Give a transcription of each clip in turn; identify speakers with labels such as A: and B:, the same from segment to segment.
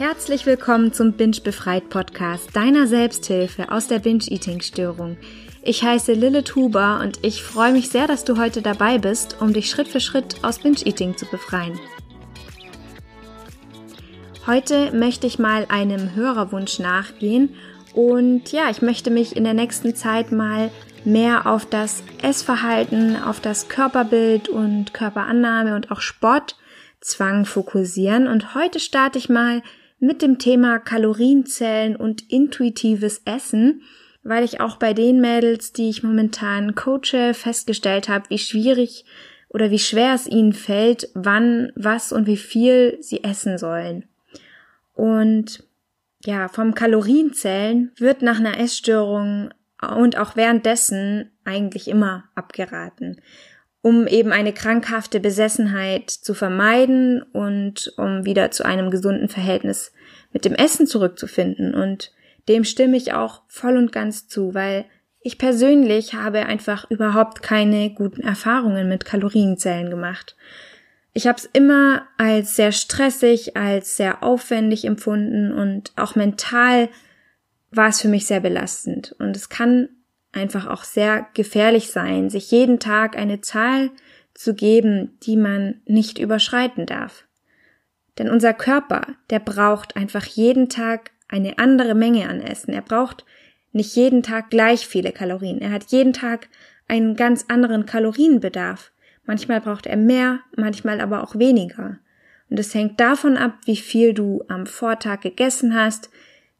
A: Herzlich willkommen zum Binge Befreit Podcast, deiner Selbsthilfe aus der Binge-Eating-Störung. Ich heiße Lilith Huber und ich freue mich sehr, dass du heute dabei bist, um dich Schritt für Schritt aus Binge-Eating zu befreien. Heute möchte ich mal einem Hörerwunsch nachgehen und ja, ich möchte mich in der nächsten Zeit mal mehr auf das Essverhalten, auf das Körperbild und Körperannahme und auch Sportzwang fokussieren. Und heute starte ich mal mit dem Thema Kalorienzellen und intuitives Essen, weil ich auch bei den Mädels, die ich momentan coache, festgestellt habe, wie schwierig oder wie schwer es ihnen fällt, wann, was und wie viel sie essen sollen. Und ja, vom Kalorienzählen wird nach einer Essstörung und auch währenddessen eigentlich immer abgeraten, um eben eine krankhafte Besessenheit zu vermeiden und um wieder zu einem gesunden Verhältnis mit dem Essen zurückzufinden. Und dem stimme ich auch voll und ganz zu, weil ich persönlich habe einfach überhaupt keine guten Erfahrungen mit Kalorienzellen gemacht. Ich habe es immer als sehr stressig, als sehr aufwendig empfunden und auch mental war es für mich sehr belastend. Und es kann einfach auch sehr gefährlich sein, sich jeden Tag eine Zahl zu geben, die man nicht überschreiten darf. Denn unser Körper, der braucht einfach jeden Tag eine andere Menge an Essen. Er braucht nicht jeden Tag gleich viele Kalorien. Er hat jeden Tag einen ganz anderen Kalorienbedarf. Manchmal braucht er mehr, manchmal aber auch weniger. Und es hängt davon ab, wie viel du am Vortag gegessen hast,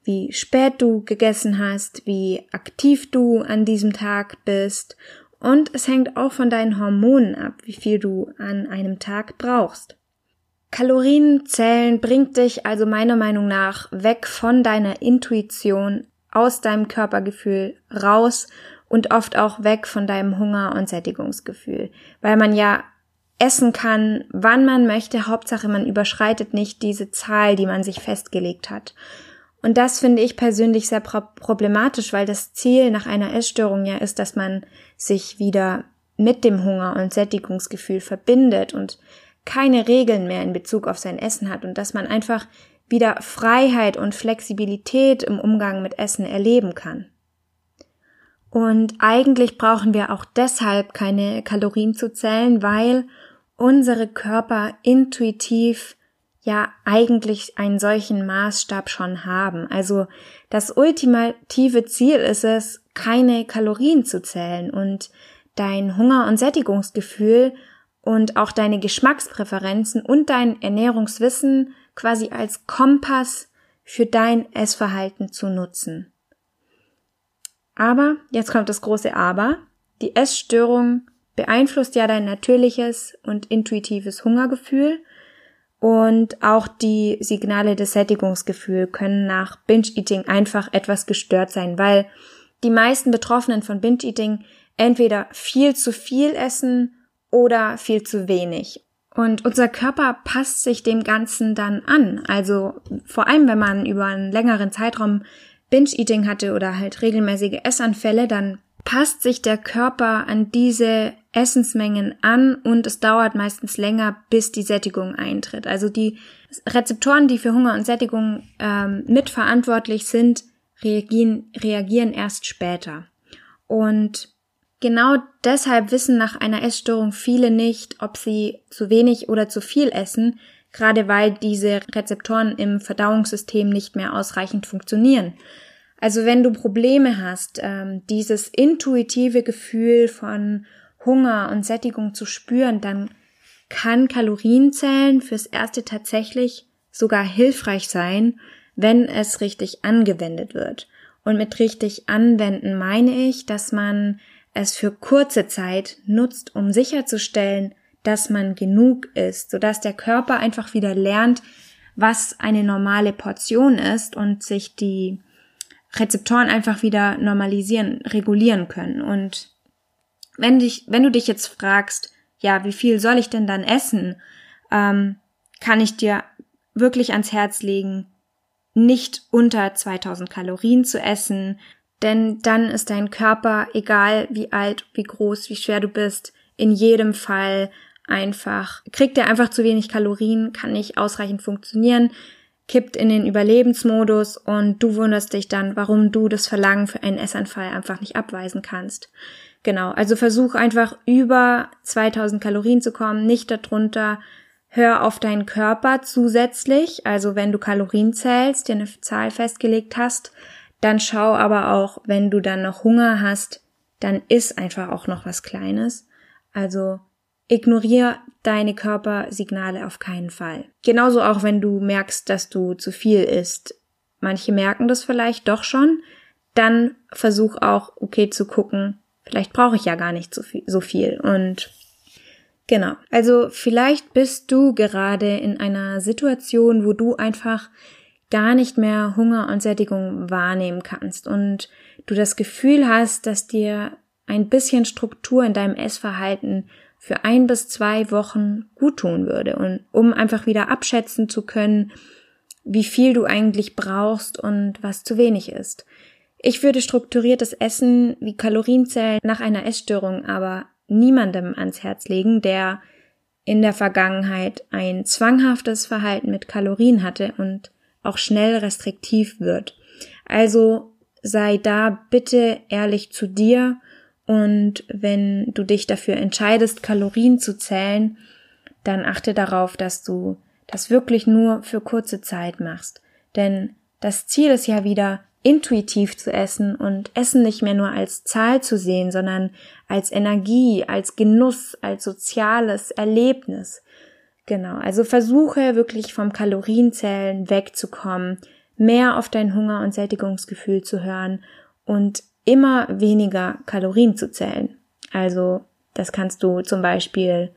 A: wie spät du gegessen hast, wie aktiv du an diesem Tag bist und es hängt auch von deinen Hormonen ab, wie viel du an einem Tag brauchst. Kalorienzählen bringt dich also meiner Meinung nach weg von deiner Intuition, aus deinem Körpergefühl raus und oft auch weg von deinem Hunger und Sättigungsgefühl, weil man ja essen kann, wann man möchte, Hauptsache man überschreitet nicht diese Zahl, die man sich festgelegt hat. Und das finde ich persönlich sehr problematisch, weil das Ziel nach einer Essstörung ja ist, dass man sich wieder mit dem Hunger und Sättigungsgefühl verbindet und keine Regeln mehr in Bezug auf sein Essen hat und dass man einfach wieder Freiheit und Flexibilität im Umgang mit Essen erleben kann. Und eigentlich brauchen wir auch deshalb keine Kalorien zu zählen, weil unsere Körper intuitiv ja eigentlich einen solchen Maßstab schon haben. Also das ultimative Ziel ist es, keine Kalorien zu zählen und dein Hunger- und Sättigungsgefühl und auch deine Geschmackspräferenzen und dein Ernährungswissen quasi als Kompass für dein Essverhalten zu nutzen. Aber, jetzt kommt das große Aber, die Essstörung beeinflusst ja dein natürliches und intuitives Hungergefühl und auch die Signale des Sättigungsgefühls können nach Binge-Eating einfach etwas gestört sein, weil die meisten Betroffenen von Binge-Eating entweder viel zu viel essen oder viel zu wenig. Und unser Körper passt sich dem Ganzen dann an. Also vor allem, wenn man über einen längeren Zeitraum Binge-Eating hatte oder halt regelmäßige Essanfälle, dann passt sich der Körper an diese Essensmengen an und es dauert meistens länger, bis die Sättigung eintritt. Also die Rezeptoren, die für Hunger und Sättigung ähm, mitverantwortlich sind, reagieren, reagieren erst später. Und genau deshalb wissen nach einer Essstörung viele nicht, ob sie zu wenig oder zu viel essen, gerade weil diese Rezeptoren im Verdauungssystem nicht mehr ausreichend funktionieren. Also wenn du Probleme hast, ähm, dieses intuitive Gefühl von Hunger und Sättigung zu spüren, dann kann Kalorienzählen fürs erste tatsächlich sogar hilfreich sein, wenn es richtig angewendet wird. Und mit richtig anwenden meine ich, dass man es für kurze Zeit nutzt, um sicherzustellen, dass man genug isst, sodass der Körper einfach wieder lernt, was eine normale Portion ist und sich die Rezeptoren einfach wieder normalisieren, regulieren können. Und wenn dich, wenn du dich jetzt fragst, ja, wie viel soll ich denn dann essen, ähm, kann ich dir wirklich ans Herz legen, nicht unter 2000 Kalorien zu essen, denn dann ist dein Körper, egal wie alt, wie groß, wie schwer du bist, in jedem Fall einfach, kriegt er einfach zu wenig Kalorien, kann nicht ausreichend funktionieren, kippt in den Überlebensmodus und du wunderst dich dann, warum du das Verlangen für einen Essanfall einfach nicht abweisen kannst. Genau, also versuch einfach über 2000 Kalorien zu kommen, nicht darunter. Hör auf deinen Körper zusätzlich, also wenn du Kalorien zählst, dir eine Zahl festgelegt hast, dann schau aber auch, wenn du dann noch Hunger hast, dann isst einfach auch noch was Kleines. Also ignoriere deine Körpersignale auf keinen Fall. Genauso auch, wenn du merkst, dass du zu viel isst. Manche merken das vielleicht doch schon. Dann versuch auch, okay, zu gucken, vielleicht brauche ich ja gar nicht so viel, so viel. Und genau. Also vielleicht bist du gerade in einer Situation, wo du einfach gar nicht mehr Hunger und Sättigung wahrnehmen kannst und du das Gefühl hast, dass dir ein bisschen Struktur in deinem Essverhalten für ein bis zwei Wochen gut tun würde und um einfach wieder abschätzen zu können, wie viel du eigentlich brauchst und was zu wenig ist. Ich würde strukturiertes Essen wie Kalorienzellen nach einer Essstörung aber niemandem ans Herz legen, der in der Vergangenheit ein zwanghaftes Verhalten mit Kalorien hatte und auch schnell restriktiv wird. Also sei da bitte ehrlich zu dir und wenn du dich dafür entscheidest, Kalorien zu zählen, dann achte darauf, dass du das wirklich nur für kurze Zeit machst. Denn das Ziel ist ja wieder, intuitiv zu essen und Essen nicht mehr nur als Zahl zu sehen, sondern als Energie, als Genuss, als soziales Erlebnis. Genau, also versuche wirklich vom Kalorienzählen wegzukommen, mehr auf dein Hunger- und Sättigungsgefühl zu hören und immer weniger Kalorien zu zählen. Also das kannst du zum Beispiel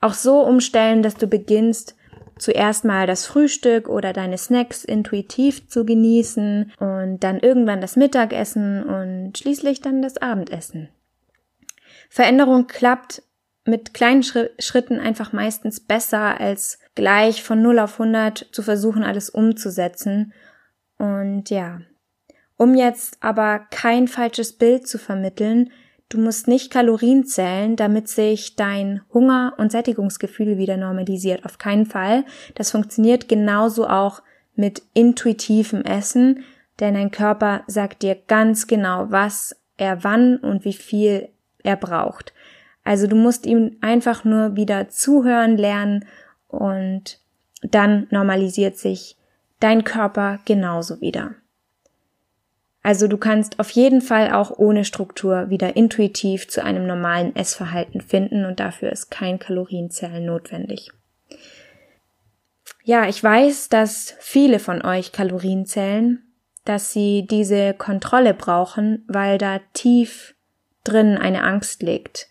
A: auch so umstellen, dass du beginnst, zuerst mal das Frühstück oder deine Snacks intuitiv zu genießen und dann irgendwann das Mittagessen und schließlich dann das Abendessen. Veränderung klappt mit kleinen Schritten einfach meistens besser, als gleich von 0 auf 100 zu versuchen, alles umzusetzen. Und ja, um jetzt aber kein falsches Bild zu vermitteln, du musst nicht Kalorien zählen, damit sich dein Hunger- und Sättigungsgefühl wieder normalisiert. Auf keinen Fall. Das funktioniert genauso auch mit intuitivem Essen, denn dein Körper sagt dir ganz genau, was er wann und wie viel er braucht. Also du musst ihm einfach nur wieder zuhören lernen und dann normalisiert sich dein Körper genauso wieder. Also du kannst auf jeden Fall auch ohne Struktur wieder intuitiv zu einem normalen Essverhalten finden und dafür ist kein Kalorienzählen notwendig. Ja, ich weiß, dass viele von euch Kalorien zählen, dass sie diese Kontrolle brauchen, weil da tief drin eine Angst liegt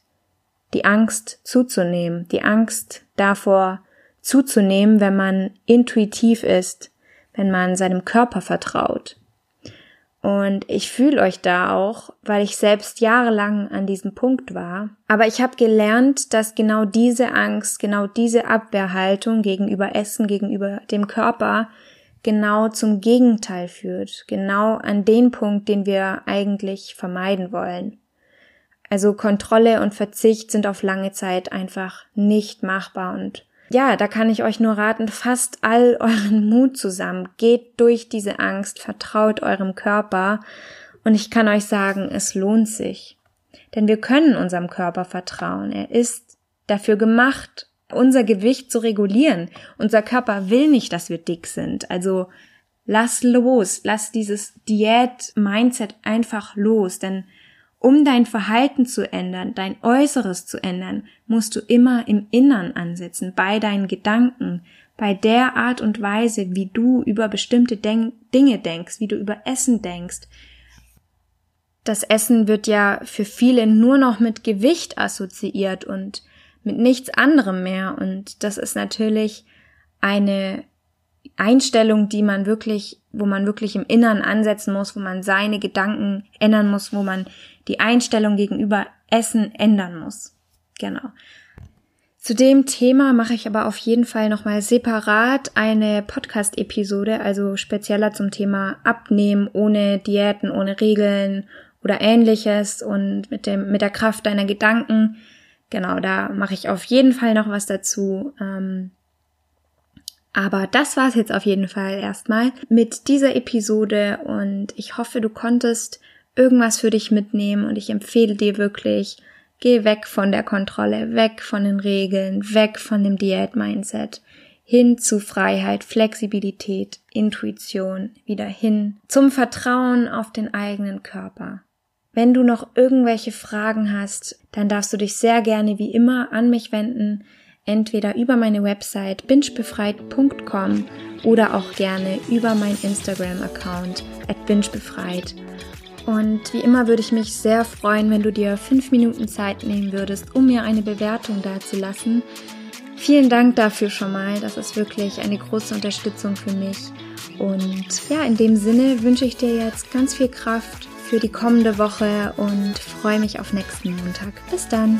A: die Angst zuzunehmen, die Angst davor zuzunehmen, wenn man intuitiv ist, wenn man seinem Körper vertraut. Und ich fühle euch da auch, weil ich selbst jahrelang an diesem Punkt war. Aber ich habe gelernt, dass genau diese Angst, genau diese Abwehrhaltung gegenüber Essen, gegenüber dem Körper, genau zum Gegenteil führt. Genau an den Punkt, den wir eigentlich vermeiden wollen. Also Kontrolle und Verzicht sind auf lange Zeit einfach nicht machbar und ja, da kann ich euch nur raten, fasst all euren Mut zusammen, geht durch diese Angst, vertraut eurem Körper und ich kann euch sagen, es lohnt sich. Denn wir können unserem Körper vertrauen. Er ist dafür gemacht, unser Gewicht zu regulieren. Unser Körper will nicht, dass wir dick sind. Also lass los, lass dieses Diät-Mindset einfach los, denn um dein Verhalten zu ändern, dein Äußeres zu ändern, musst du immer im Innern ansetzen, bei deinen Gedanken, bei der Art und Weise, wie du über bestimmte Denk Dinge denkst, wie du über Essen denkst. Das Essen wird ja für viele nur noch mit Gewicht assoziiert und mit nichts anderem mehr. Und das ist natürlich eine Einstellung, die man wirklich, wo man wirklich im Innern ansetzen muss, wo man seine Gedanken ändern muss, wo man die Einstellung gegenüber Essen ändern muss. Genau. Zu dem Thema mache ich aber auf jeden Fall nochmal separat eine Podcast-Episode, also spezieller zum Thema Abnehmen ohne Diäten, ohne Regeln oder ähnliches und mit dem, mit der Kraft deiner Gedanken. Genau, da mache ich auf jeden Fall noch was dazu. Ähm, Aber das war's jetzt auf jeden Fall erstmal mit dieser Episode und ich hoffe, du konntest irgendwas für dich mitnehmen und ich empfehle dir wirklich, geh weg von der Kontrolle, weg von den Regeln, weg von dem Diät-Mindset, hin zu Freiheit, Flexibilität, Intuition, wieder hin zum Vertrauen auf den eigenen Körper. Wenn du noch irgendwelche Fragen hast, dann darfst du dich sehr gerne wie immer an mich wenden, entweder über meine Website bingebefreit.com oder auch gerne über meinen Instagram-Account at bingebefreit. Und wie immer würde ich mich sehr freuen, wenn du dir fünf Minuten Zeit nehmen würdest, um mir eine Bewertung dazulassen. Vielen Dank dafür schon mal. Das ist wirklich eine große Unterstützung für mich. Und ja, in dem Sinne wünsche ich dir jetzt ganz viel Kraft für die kommende Woche und freue mich auf nächsten Montag. Bis dann.